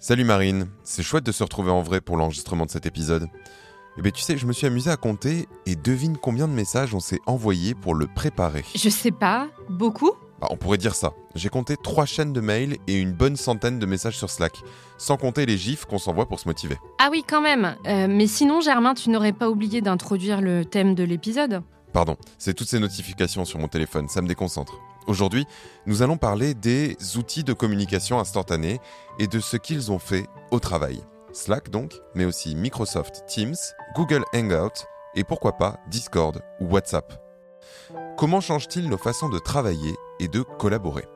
Salut Marine, c'est chouette de se retrouver en vrai pour l'enregistrement de cet épisode. Eh bien tu sais, je me suis amusé à compter et devine combien de messages on s'est envoyés pour le préparer. Je sais pas, beaucoup? Bah, on pourrait dire ça. J'ai compté trois chaînes de mails et une bonne centaine de messages sur Slack, sans compter les gifs qu'on s'envoie pour se motiver. Ah oui, quand même. Euh, mais sinon, Germain, tu n'aurais pas oublié d'introduire le thème de l'épisode? Pardon, c'est toutes ces notifications sur mon téléphone, ça me déconcentre. Aujourd'hui, nous allons parler des outils de communication instantanée et de ce qu'ils ont fait au travail. Slack donc, mais aussi Microsoft Teams, Google Hangout et pourquoi pas Discord ou WhatsApp. Comment changent-ils nos façons de travailler et de collaborer?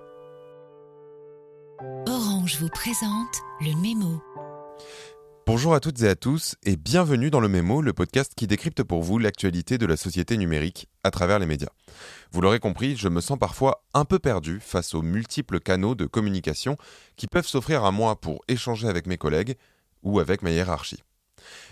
Orange vous présente le mémo. Bonjour à toutes et à tous et bienvenue dans le Mémo, le podcast qui décrypte pour vous l'actualité de la société numérique à travers les médias. Vous l'aurez compris, je me sens parfois un peu perdu face aux multiples canaux de communication qui peuvent s'offrir à moi pour échanger avec mes collègues ou avec ma hiérarchie.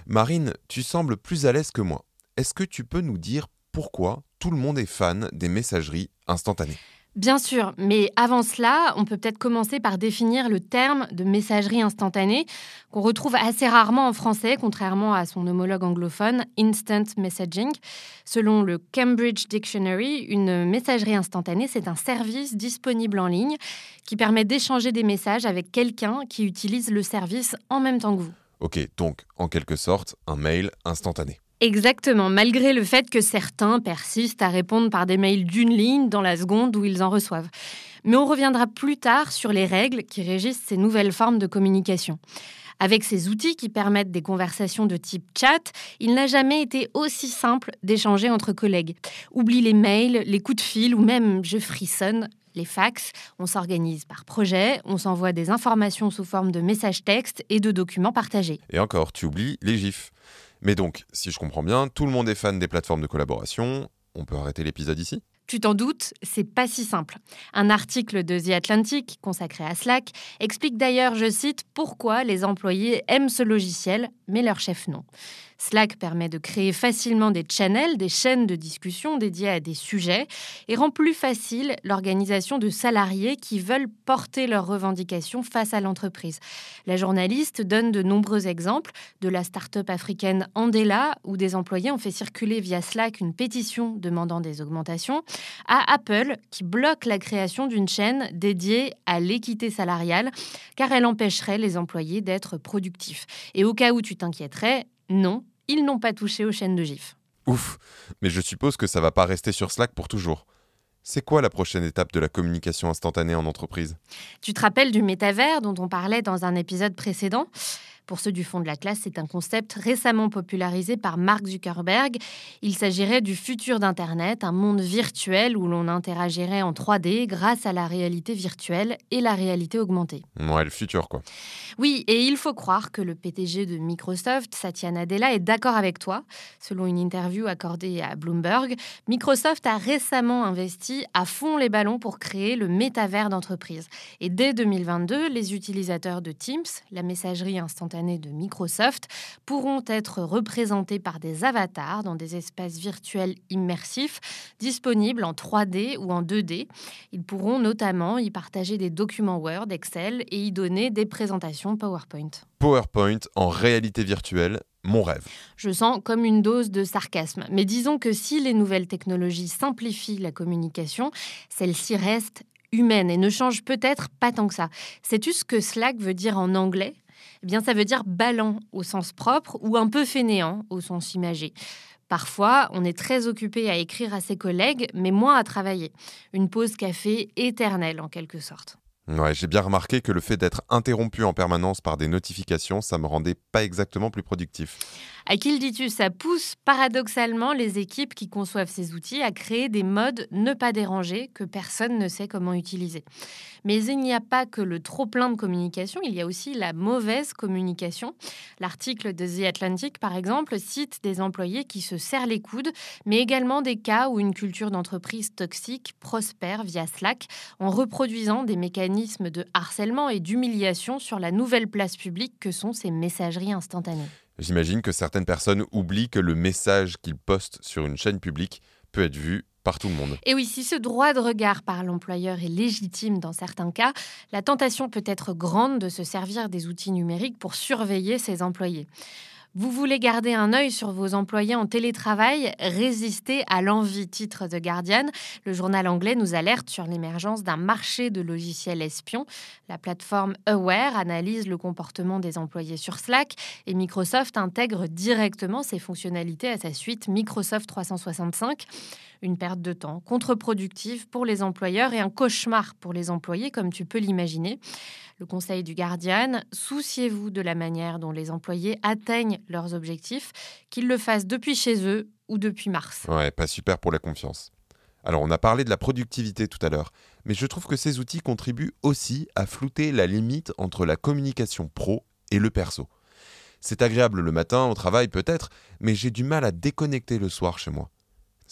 Marine, tu sembles plus à l'aise que moi. Est-ce que tu peux nous dire pourquoi tout le monde est fan des messageries instantanées? Bien sûr, mais avant cela, on peut peut-être commencer par définir le terme de messagerie instantanée, qu'on retrouve assez rarement en français, contrairement à son homologue anglophone, instant messaging. Selon le Cambridge Dictionary, une messagerie instantanée, c'est un service disponible en ligne qui permet d'échanger des messages avec quelqu'un qui utilise le service en même temps que vous. Ok, donc en quelque sorte, un mail instantané. Exactement, malgré le fait que certains persistent à répondre par des mails d'une ligne dans la seconde où ils en reçoivent. Mais on reviendra plus tard sur les règles qui régissent ces nouvelles formes de communication. Avec ces outils qui permettent des conversations de type chat, il n'a jamais été aussi simple d'échanger entre collègues. Oublie les mails, les coups de fil ou même, je frissonne, les fax. On s'organise par projet, on s'envoie des informations sous forme de messages textes et de documents partagés. Et encore, tu oublies les gifs. Mais donc, si je comprends bien, tout le monde est fan des plateformes de collaboration. On peut arrêter l'épisode ici? Tu t'en doutes, c'est pas si simple. Un article de The Atlantic consacré à Slack explique d'ailleurs, je cite, pourquoi les employés aiment ce logiciel, mais leur chef non. Slack permet de créer facilement des channels, des chaînes de discussion dédiées à des sujets et rend plus facile l'organisation de salariés qui veulent porter leurs revendications face à l'entreprise. La journaliste donne de nombreux exemples de la start-up africaine Andela où des employés ont fait circuler via Slack une pétition demandant des augmentations, à Apple qui bloque la création d'une chaîne dédiée à l'équité salariale car elle empêcherait les employés d'être productifs. Et au cas où tu t'inquiéterais, non, ils n'ont pas touché aux chaînes de GIF. Ouf, mais je suppose que ça va pas rester sur Slack pour toujours. C'est quoi la prochaine étape de la communication instantanée en entreprise? Tu te rappelles du métavers dont on parlait dans un épisode précédent? Pour ceux du fond de la classe, c'est un concept récemment popularisé par Mark Zuckerberg. Il s'agirait du futur d'Internet, un monde virtuel où l'on interagirait en 3D grâce à la réalité virtuelle et la réalité augmentée. Ouais, le futur quoi. Oui, et il faut croire que le PTG de Microsoft, Satya Nadella, est d'accord avec toi. Selon une interview accordée à Bloomberg, Microsoft a récemment investi à fond les ballons pour créer le métavers d'entreprise. Et dès 2022, les utilisateurs de Teams, la messagerie instantanée de Microsoft pourront être représentés par des avatars dans des espaces virtuels immersifs disponibles en 3D ou en 2D. Ils pourront notamment y partager des documents Word, Excel et y donner des présentations PowerPoint. PowerPoint en réalité virtuelle, mon rêve. Je sens comme une dose de sarcasme. Mais disons que si les nouvelles technologies simplifient la communication, celle-ci reste humaine et ne change peut-être pas tant que ça. Sais-tu ce que Slack veut dire en anglais? Eh bien, ça veut dire ballant au sens propre ou un peu fainéant au sens imagé. Parfois, on est très occupé à écrire à ses collègues, mais moins à travailler. Une pause café éternelle, en quelque sorte. Ouais, j'ai bien remarqué que le fait d'être interrompu en permanence par des notifications, ça me rendait pas exactement plus productif. À qui le dis-tu? Ça pousse paradoxalement les équipes qui conçoivent ces outils à créer des modes ne pas déranger que personne ne sait comment utiliser. Mais il n'y a pas que le trop plein de communication, il y a aussi la mauvaise communication. L'article de The Atlantic, par exemple, cite des employés qui se serrent les coudes, mais également des cas où une culture d'entreprise toxique prospère via Slack en reproduisant des mécanismes de harcèlement et d'humiliation sur la nouvelle place publique que sont ces messageries instantanées. J'imagine que certaines personnes oublient que le message qu'ils postent sur une chaîne publique peut être vu par tout le monde. Et oui, si ce droit de regard par l'employeur est légitime dans certains cas, la tentation peut être grande de se servir des outils numériques pour surveiller ses employés. Vous voulez garder un œil sur vos employés en télétravail Résistez à l'envie, titre de Guardian. Le journal anglais nous alerte sur l'émergence d'un marché de logiciels espions. La plateforme Aware analyse le comportement des employés sur Slack et Microsoft intègre directement ces fonctionnalités à sa suite Microsoft 365. Une perte de temps contre-productive pour les employeurs et un cauchemar pour les employés, comme tu peux l'imaginer. Le conseil du Guardian, souciez-vous de la manière dont les employés atteignent leurs objectifs, qu'ils le fassent depuis chez eux ou depuis mars. Ouais, pas super pour la confiance. Alors on a parlé de la productivité tout à l'heure, mais je trouve que ces outils contribuent aussi à flouter la limite entre la communication pro et le perso. C'est agréable le matin au travail peut-être, mais j'ai du mal à déconnecter le soir chez moi.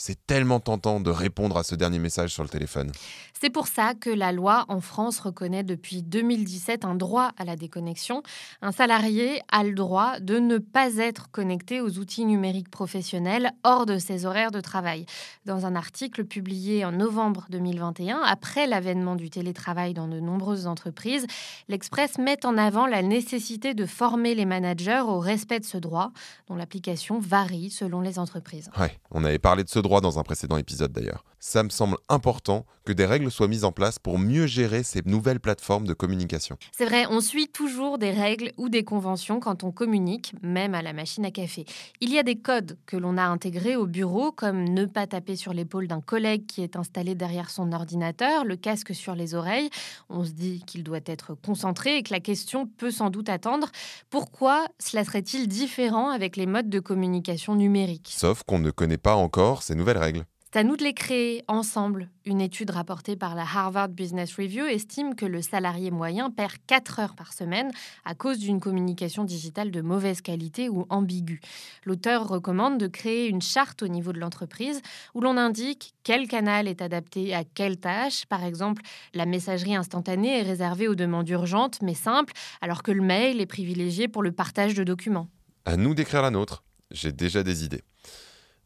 C'est tellement tentant de répondre à ce dernier message sur le téléphone. C'est pour ça que la loi en France reconnaît depuis 2017 un droit à la déconnexion. Un salarié a le droit de ne pas être connecté aux outils numériques professionnels hors de ses horaires de travail. Dans un article publié en novembre 2021, après l'avènement du télétravail dans de nombreuses entreprises, l'Express met en avant la nécessité de former les managers au respect de ce droit, dont l'application varie selon les entreprises. Ouais, on avait parlé de ce droit dans un précédent épisode d'ailleurs. Ça me semble important que des règles soient mises en place pour mieux gérer ces nouvelles plateformes de communication. C'est vrai, on suit toujours des règles ou des conventions quand on communique, même à la machine à café. Il y a des codes que l'on a intégrés au bureau, comme ne pas taper sur l'épaule d'un collègue qui est installé derrière son ordinateur, le casque sur les oreilles. On se dit qu'il doit être concentré et que la question peut sans doute attendre. Pourquoi cela serait-il différent avec les modes de communication numériques? Sauf qu'on ne connaît pas encore ces nouvelles règles. C'est à nous de les créer ensemble. Une étude rapportée par la Harvard Business Review estime que le salarié moyen perd 4 heures par semaine à cause d'une communication digitale de mauvaise qualité ou ambiguë. L'auteur recommande de créer une charte au niveau de l'entreprise où l'on indique quel canal est adapté à quelle tâche. Par exemple, la messagerie instantanée est réservée aux demandes urgentes mais simples, alors que le mail est privilégié pour le partage de documents. À nous d'écrire la nôtre. J'ai déjà des idées.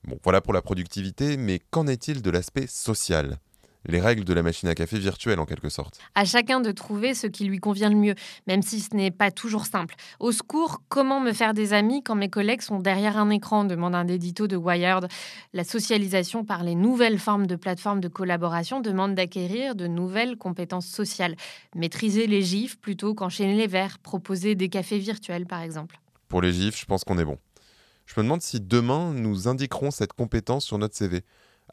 Bon, voilà pour la productivité, mais qu'en est-il de l'aspect social? Les règles de la machine à café virtuelle en quelque sorte. À chacun de trouver ce qui lui convient le mieux, même si ce n'est pas toujours simple. Au secours, comment me faire des amis quand mes collègues sont derrière un écran? demande un édito de Wired. La socialisation par les nouvelles formes de plateformes de collaboration demande d'acquérir de nouvelles compétences sociales. Maîtriser les gifs plutôt qu'enchaîner les verres, proposer des cafés virtuels par exemple. Pour les gifs, je pense qu'on est bon. Je me demande si demain nous indiquerons cette compétence sur notre CV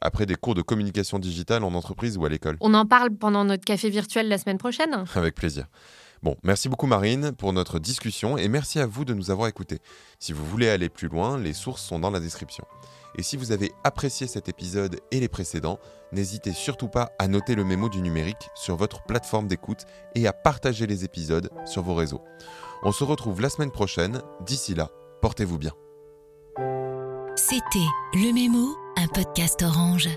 après des cours de communication digitale en entreprise ou à l'école. On en parle pendant notre café virtuel la semaine prochaine Avec plaisir. Bon, merci beaucoup Marine pour notre discussion et merci à vous de nous avoir écoutés. Si vous voulez aller plus loin, les sources sont dans la description. Et si vous avez apprécié cet épisode et les précédents, n'hésitez surtout pas à noter le mémo du numérique sur votre plateforme d'écoute et à partager les épisodes sur vos réseaux. On se retrouve la semaine prochaine. D'ici là, portez-vous bien. C'était Le Mémo, un podcast orange.